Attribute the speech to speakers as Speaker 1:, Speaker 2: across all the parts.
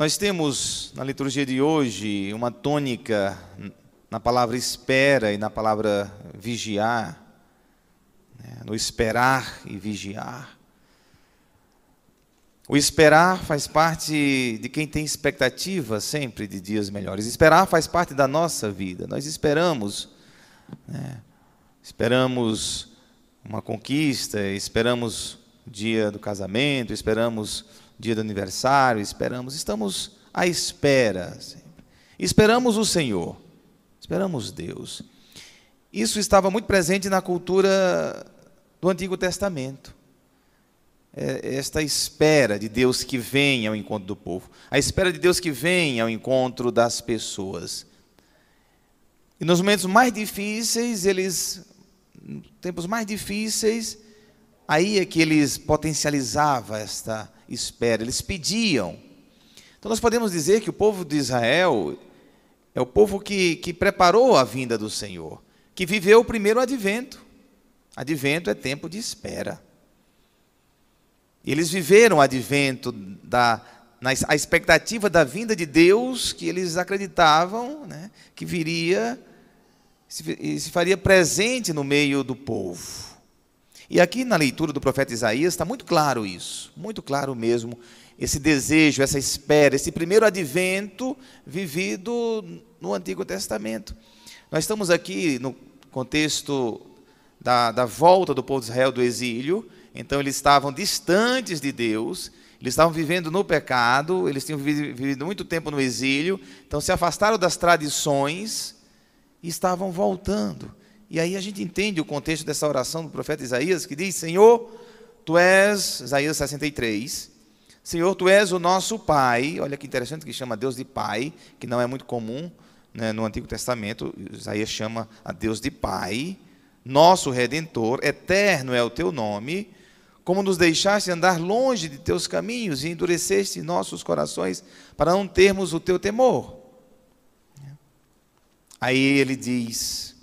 Speaker 1: Nós temos na liturgia de hoje uma tônica na palavra espera e na palavra vigiar, né? no esperar e vigiar. O esperar faz parte de quem tem expectativa sempre de dias melhores. Esperar faz parte da nossa vida. Nós esperamos, né? esperamos uma conquista, esperamos o dia do casamento, esperamos dia do aniversário, esperamos, estamos à espera. Esperamos o Senhor, esperamos Deus. Isso estava muito presente na cultura do Antigo Testamento. É esta espera de Deus que vem ao encontro do povo, a espera de Deus que vem ao encontro das pessoas. E nos momentos mais difíceis, eles, tempos mais difíceis, aí é que eles potencializavam esta espera, eles pediam. Então nós podemos dizer que o povo de Israel é o povo que, que preparou a vinda do Senhor, que viveu o primeiro advento. Advento é tempo de espera. Eles viveram o advento da na, a expectativa da vinda de Deus, que eles acreditavam né, que viria e se faria presente no meio do povo. E aqui na leitura do profeta Isaías está muito claro isso, muito claro mesmo, esse desejo, essa espera, esse primeiro advento vivido no Antigo Testamento. Nós estamos aqui no contexto da, da volta do povo de Israel do exílio, então eles estavam distantes de Deus, eles estavam vivendo no pecado, eles tinham vivido muito tempo no exílio, então se afastaram das tradições e estavam voltando. E aí a gente entende o contexto dessa oração do profeta Isaías, que diz: Senhor, tu és, Isaías 63, Senhor, tu és o nosso Pai. Olha que interessante que chama Deus de Pai, que não é muito comum né, no Antigo Testamento. Isaías chama a Deus de Pai, nosso Redentor, eterno é o teu nome. Como nos deixaste andar longe de teus caminhos e endureceste nossos corações para não termos o teu temor. Aí ele diz: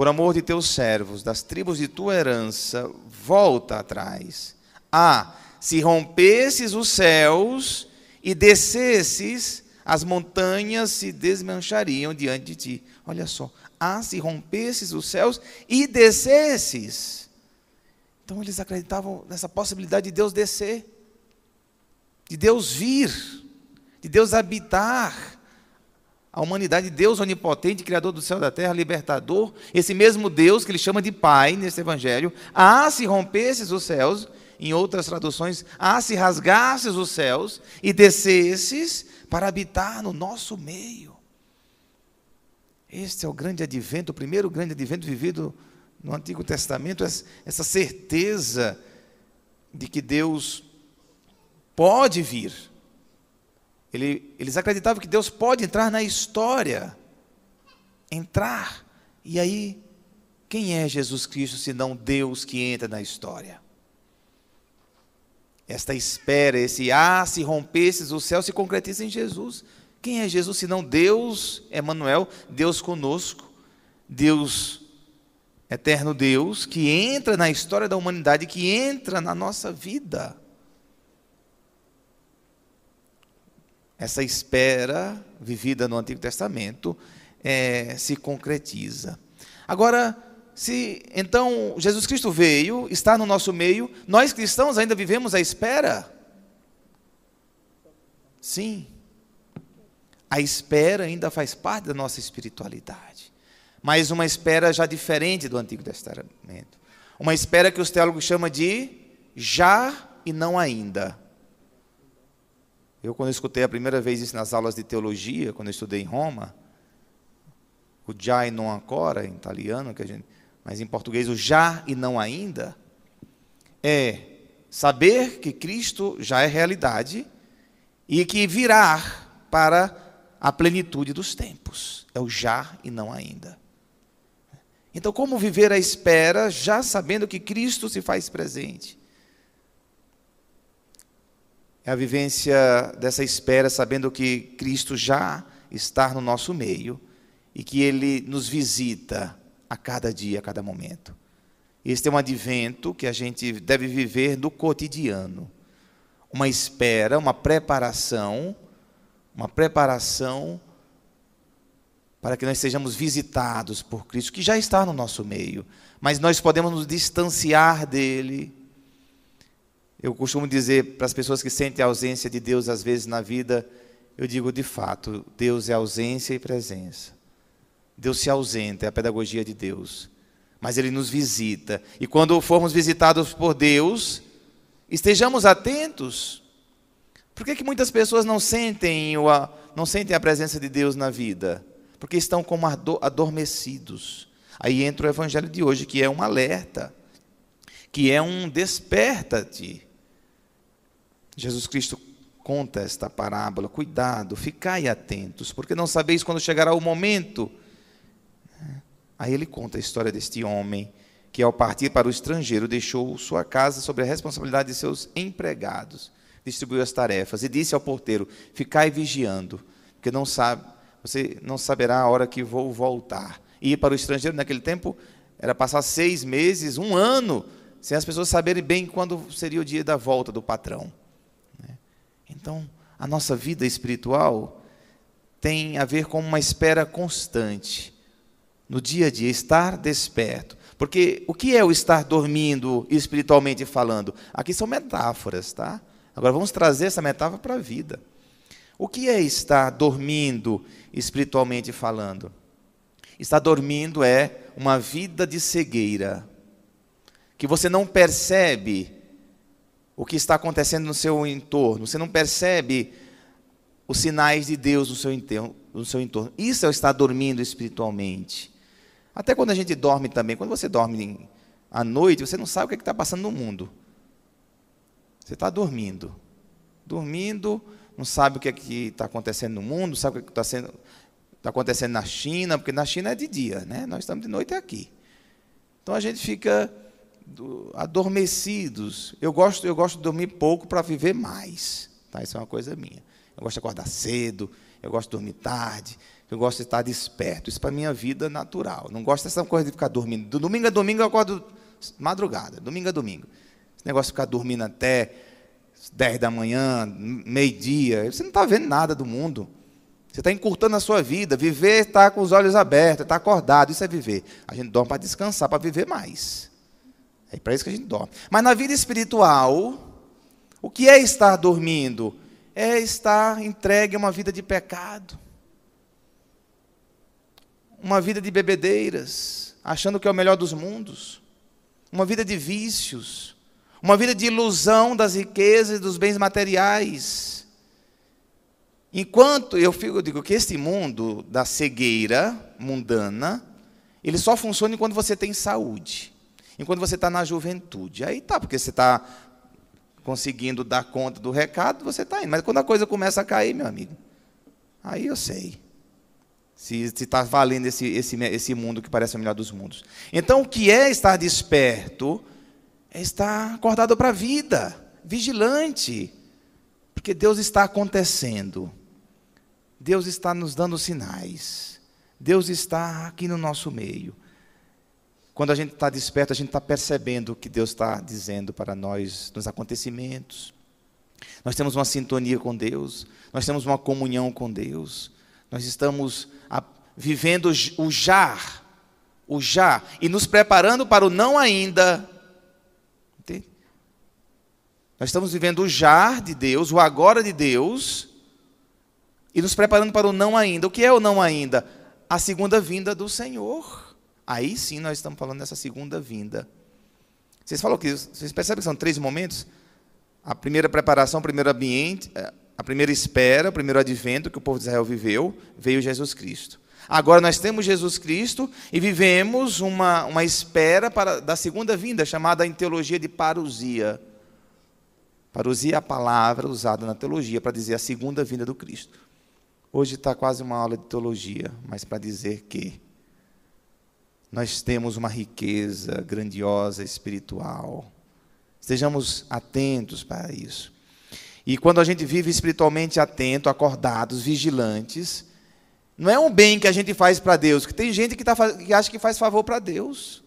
Speaker 1: por amor de teus servos, das tribos de tua herança, volta atrás. Ah, se rompesses os céus e descesses, as montanhas se desmanchariam diante de ti. Olha só. Ah, se rompesses os céus e descesses. Então eles acreditavam nessa possibilidade de Deus descer, de Deus vir, de Deus habitar a humanidade, Deus onipotente, Criador do céu e da terra, libertador, esse mesmo Deus que ele chama de Pai nesse Evangelho, ah, se rompesses os céus, em outras traduções, ah, se rasgasses os céus e descesses para habitar no nosso meio. Este é o grande advento, o primeiro grande advento vivido no Antigo Testamento, essa certeza de que Deus pode vir ele, eles acreditavam que Deus pode entrar na história. Entrar. E aí, quem é Jesus Cristo senão Deus que entra na história? Esta espera, esse ah, se rompesses o céu, se concretiza em Jesus. Quem é Jesus senão Deus, Emmanuel, Deus conosco, Deus, eterno Deus, que entra na história da humanidade, que entra na nossa vida. Essa espera vivida no Antigo Testamento é, se concretiza. Agora, se então Jesus Cristo veio, está no nosso meio, nós cristãos ainda vivemos a espera? Sim. A espera ainda faz parte da nossa espiritualidade, mas uma espera já diferente do Antigo Testamento. Uma espera que os teólogos chamam de já e não ainda. Eu, quando escutei a primeira vez isso nas aulas de teologia, quando eu estudei em Roma, o já e non ancora, em italiano, que a gente, mas em português o já e não ainda, é saber que Cristo já é realidade e que virá para a plenitude dos tempos. É o já e não ainda. Então, como viver a espera, já sabendo que Cristo se faz presente? É a vivência dessa espera, sabendo que Cristo já está no nosso meio e que Ele nos visita a cada dia, a cada momento. Este é um advento que a gente deve viver no cotidiano. uma espera, uma preparação, uma preparação para que nós sejamos visitados por Cristo, que já está no nosso meio, mas nós podemos nos distanciar dele. Eu costumo dizer para as pessoas que sentem a ausência de Deus às vezes na vida, eu digo de fato, Deus é ausência e presença. Deus se ausenta, é a pedagogia de Deus. Mas Ele nos visita. E quando formos visitados por Deus, estejamos atentos. Por que, que muitas pessoas não sentem, não sentem a presença de Deus na vida? Porque estão como adormecidos. Aí entra o evangelho de hoje, que é um alerta, que é um desperta-te. Jesus Cristo conta esta parábola, cuidado, ficai atentos, porque não sabeis quando chegará o momento. Aí ele conta a história deste homem que, ao partir para o estrangeiro, deixou sua casa sob a responsabilidade de seus empregados, distribuiu as tarefas e disse ao porteiro: Ficai vigiando, porque não sabe, você não saberá a hora que vou voltar. E ir para o estrangeiro naquele tempo era passar seis meses, um ano, sem as pessoas saberem bem quando seria o dia da volta do patrão. Então, a nossa vida espiritual tem a ver com uma espera constante, no dia a dia, estar desperto. Porque o que é o estar dormindo espiritualmente falando? Aqui são metáforas, tá? Agora vamos trazer essa metáfora para a vida. O que é estar dormindo espiritualmente falando? Estar dormindo é uma vida de cegueira, que você não percebe o que está acontecendo no seu entorno, você não percebe os sinais de Deus no seu entorno. No seu entorno. Isso é o estar dormindo espiritualmente. Até quando a gente dorme também, quando você dorme à noite, você não sabe o que é está passando no mundo. Você está dormindo. Dormindo, não sabe o que é está acontecendo no mundo, sabe o que está sendo está acontecendo na China, porque na China é de dia, né? nós estamos de noite aqui. Então a gente fica do, adormecidos. Eu gosto, eu gosto de dormir pouco para viver mais. Tá? Isso é uma coisa minha. Eu gosto de acordar cedo, eu gosto de dormir tarde, eu gosto de estar desperto. Isso para a minha vida natural. Não gosto dessa coisa de ficar dormindo. Do domingo a domingo eu acordo madrugada, domingo a domingo. Esse negócio de ficar dormindo até 10 da manhã, meio-dia, você não está vendo nada do mundo. Você está encurtando a sua vida. Viver está com os olhos abertos, está acordado. Isso é viver. A gente dorme para descansar, para viver mais. É para isso que a gente dorme. Mas na vida espiritual, o que é estar dormindo? É estar entregue a uma vida de pecado. Uma vida de bebedeiras, achando que é o melhor dos mundos. Uma vida de vícios. Uma vida de ilusão das riquezas e dos bens materiais Enquanto eu, fico, eu digo que este mundo da cegueira mundana, ele só funciona enquanto você tem saúde, enquanto você está na juventude. Aí tá, porque você está conseguindo dar conta do recado, você está indo. Mas quando a coisa começa a cair, meu amigo, aí eu sei. Se está valendo esse, esse, esse mundo que parece o melhor dos mundos. Então, o que é estar desperto? É estar acordado para a vida, vigilante. Porque Deus está acontecendo. Deus está nos dando sinais. Deus está aqui no nosso meio. Quando a gente está desperto, a gente está percebendo o que Deus está dizendo para nós nos acontecimentos. Nós temos uma sintonia com Deus, nós temos uma comunhão com Deus, nós estamos vivendo o já, o já, e nos preparando para o não ainda. Entende? Nós estamos vivendo o já de Deus, o agora de Deus, e nos preparando para o não ainda. O que é o não ainda? A segunda vinda do Senhor. Aí sim nós estamos falando dessa segunda vinda. Vocês falam que vocês percebem que são três momentos? A primeira preparação, o primeiro ambiente, eh, a primeira espera, o primeiro advento que o povo de Israel viveu, veio Jesus Cristo. Agora nós temos Jesus Cristo e vivemos uma, uma espera para, da segunda vinda, chamada em teologia de parousia. Parousia é a palavra usada na teologia para dizer a segunda vinda do Cristo. Hoje está quase uma aula de teologia, mas para dizer que nós temos uma riqueza grandiosa espiritual. Estejamos atentos para isso. E quando a gente vive espiritualmente atento, acordados, vigilantes, não é um bem que a gente faz para Deus, que tem gente que, tá, que acha que faz favor para Deus.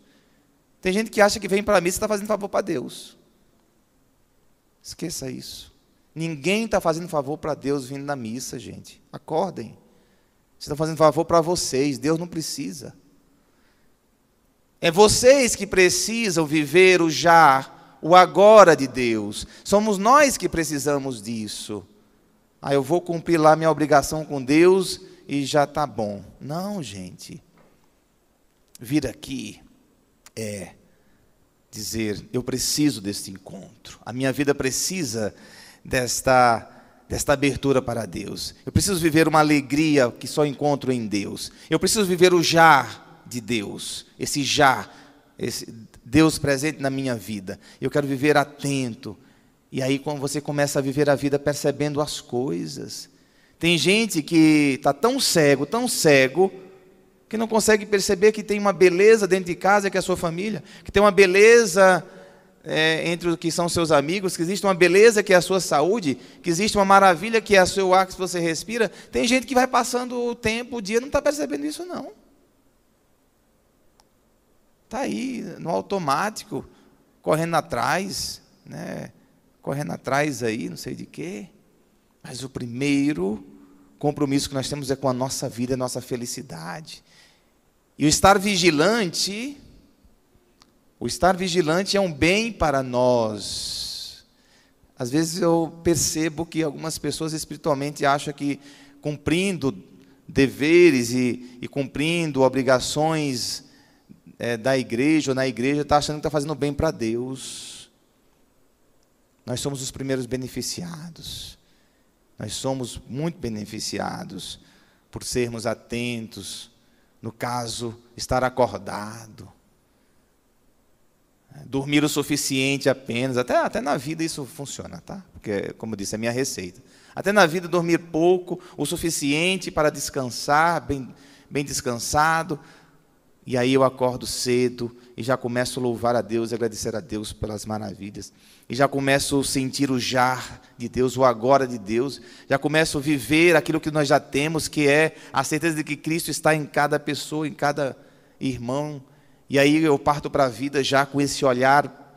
Speaker 1: Tem gente que acha que vem para mim e está fazendo favor para Deus. Esqueça isso. Ninguém está fazendo favor para Deus vindo na missa, gente. Acordem. Vocês estão fazendo favor para vocês. Deus não precisa. É vocês que precisam viver o já, o agora de Deus. Somos nós que precisamos disso. Ah, eu vou cumprir lá minha obrigação com Deus e já está bom. Não, gente. Vir aqui é dizer: eu preciso deste encontro. A minha vida precisa desta desta abertura para Deus. Eu preciso viver uma alegria que só encontro em Deus. Eu preciso viver o já de Deus, esse já, esse Deus presente na minha vida. Eu quero viver atento. E aí quando você começa a viver a vida percebendo as coisas. Tem gente que está tão cego, tão cego, que não consegue perceber que tem uma beleza dentro de casa que é a sua família, que tem uma beleza é, entre os que são seus amigos, que existe uma beleza que é a sua saúde, que existe uma maravilha que é o seu ar que você respira. Tem gente que vai passando o tempo, o dia, não está percebendo isso, não. Está aí, no automático, correndo atrás, né? correndo atrás aí, não sei de quê. Mas o primeiro compromisso que nós temos é com a nossa vida, a nossa felicidade. E o estar vigilante o estar vigilante é um bem para nós. Às vezes eu percebo que algumas pessoas espiritualmente acham que cumprindo deveres e, e cumprindo obrigações é, da igreja ou na igreja está achando que está fazendo bem para Deus. Nós somos os primeiros beneficiados. Nós somos muito beneficiados por sermos atentos, no caso, estar acordado Dormir o suficiente apenas, até, até na vida isso funciona, tá? Porque, como eu disse, é minha receita. Até na vida, dormir pouco, o suficiente para descansar, bem, bem descansado. E aí eu acordo cedo e já começo a louvar a Deus e agradecer a Deus pelas maravilhas. E já começo a sentir o já de Deus, o agora de Deus. Já começo a viver aquilo que nós já temos, que é a certeza de que Cristo está em cada pessoa, em cada irmão, e aí eu parto para a vida já com esse olhar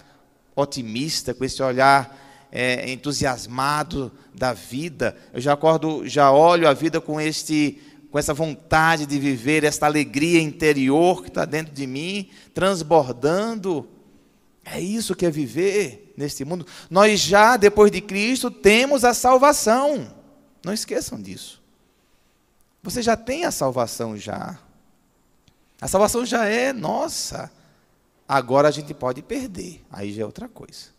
Speaker 1: otimista, com esse olhar é, entusiasmado da vida. Eu já acordo, já olho a vida com este, com essa vontade de viver, esta alegria interior que está dentro de mim, transbordando. É isso que é viver neste mundo. Nós já, depois de Cristo, temos a salvação. Não esqueçam disso. Você já tem a salvação já. A salvação já é nossa. Agora a gente pode perder. Aí já é outra coisa.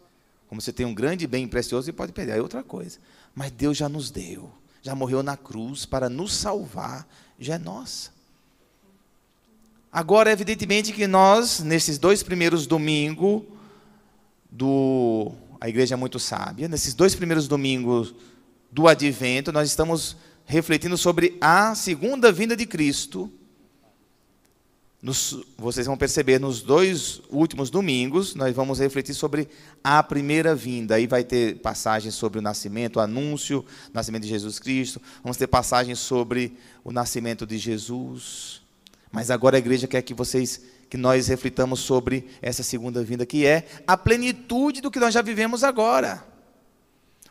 Speaker 1: Como você tem um grande bem precioso e pode perder, aí é outra coisa. Mas Deus já nos deu. Já morreu na cruz para nos salvar. Já é nossa. Agora, evidentemente que nós, nesses dois primeiros domingos do a igreja é muito sábia, nesses dois primeiros domingos do advento, nós estamos refletindo sobre a segunda vinda de Cristo nos, vocês vão perceber nos dois últimos domingos, nós vamos refletir sobre a primeira vinda. Aí vai ter passagens sobre o nascimento, o anúncio, o nascimento de Jesus Cristo. Vamos ter passagens sobre o nascimento de Jesus. Mas agora a igreja quer que vocês, que nós reflitamos sobre essa segunda vinda, que é a plenitude do que nós já vivemos agora.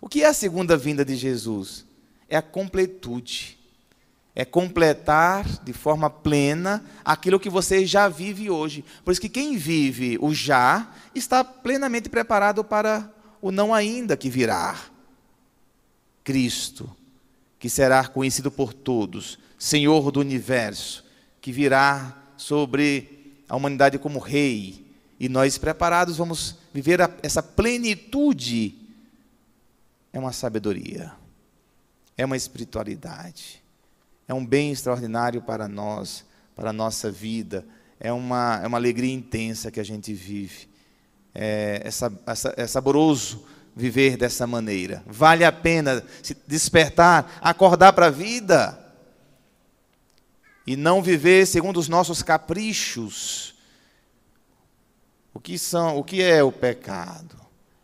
Speaker 1: O que é a segunda vinda de Jesus? É a completude é completar de forma plena aquilo que você já vive hoje. Por isso que quem vive o já está plenamente preparado para o não ainda que virá. Cristo, que será conhecido por todos, Senhor do universo, que virá sobre a humanidade como rei, e nós preparados vamos viver essa plenitude. É uma sabedoria, é uma espiritualidade é um bem extraordinário para nós, para a nossa vida, é uma, é uma alegria intensa que a gente vive. É, é, é saboroso viver dessa maneira. Vale a pena se despertar, acordar para a vida e não viver segundo os nossos caprichos. O que são, o que é o pecado?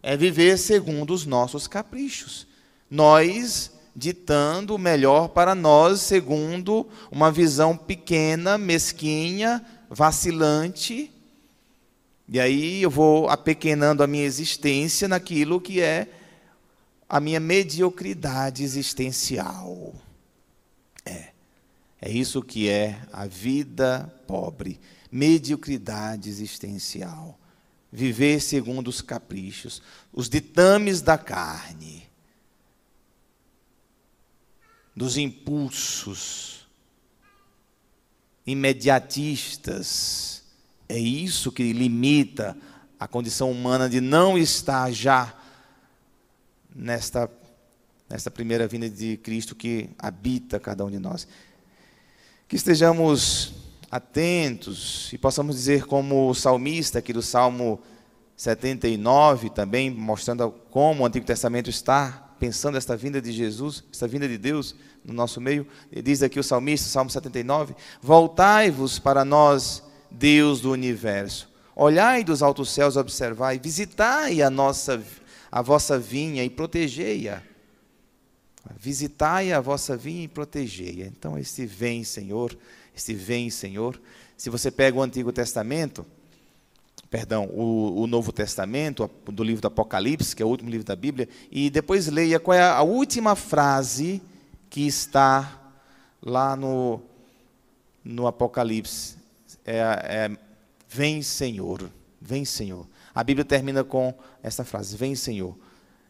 Speaker 1: É viver segundo os nossos caprichos. Nós ditando o melhor para nós, segundo uma visão pequena, mesquinha, vacilante. E aí eu vou apequenando a minha existência naquilo que é a minha mediocridade existencial. É. É isso que é a vida pobre, mediocridade existencial. Viver segundo os caprichos, os ditames da carne, dos impulsos imediatistas. É isso que limita a condição humana de não estar já nesta, nesta primeira vinda de Cristo que habita cada um de nós que estejamos atentos e possamos dizer, como o salmista aqui do Salmo 79, também mostrando como o Antigo Testamento está pensando esta vinda de Jesus, esta vinda de Deus no nosso meio. Ele diz aqui o salmista, Salmo 79: Voltai-vos para nós, Deus do universo. Olhai dos altos céus, observai, visitai a nossa a vossa vinha e protegei-a Visitai a vossa vinha e protegei-a. Então, este vem, Senhor, este vem, Senhor. Se você pega o Antigo Testamento, perdão, o, o, Novo Testamento, do livro do Apocalipse, que é o último livro da Bíblia, e depois leia qual é a última frase que está lá no, no Apocalipse. É, é, vem, Senhor, vem, Senhor. A Bíblia termina com essa frase, vem, Senhor,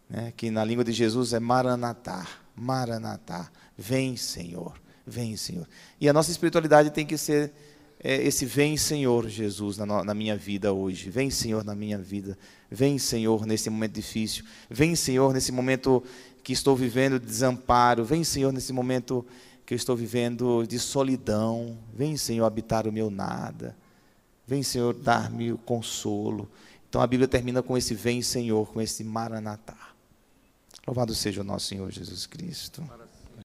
Speaker 1: né, que na língua de Jesus é Maranatá. Maranatá, vem Senhor, vem Senhor. E a nossa espiritualidade tem que ser é, esse vem Senhor Jesus na, na, minha vida hoje, vem Senhor na minha vida, vem Senhor nesse momento difícil, vem Senhor nesse momento que estou vivendo de desamparo, vem Senhor nesse momento que eu estou vivendo de solidão, vem Senhor habitar o meu nada, vem Senhor dar-me o consolo. Então a Bíblia termina com esse vem Senhor, com esse Maranatá. Louvado seja o nosso Senhor Jesus Cristo.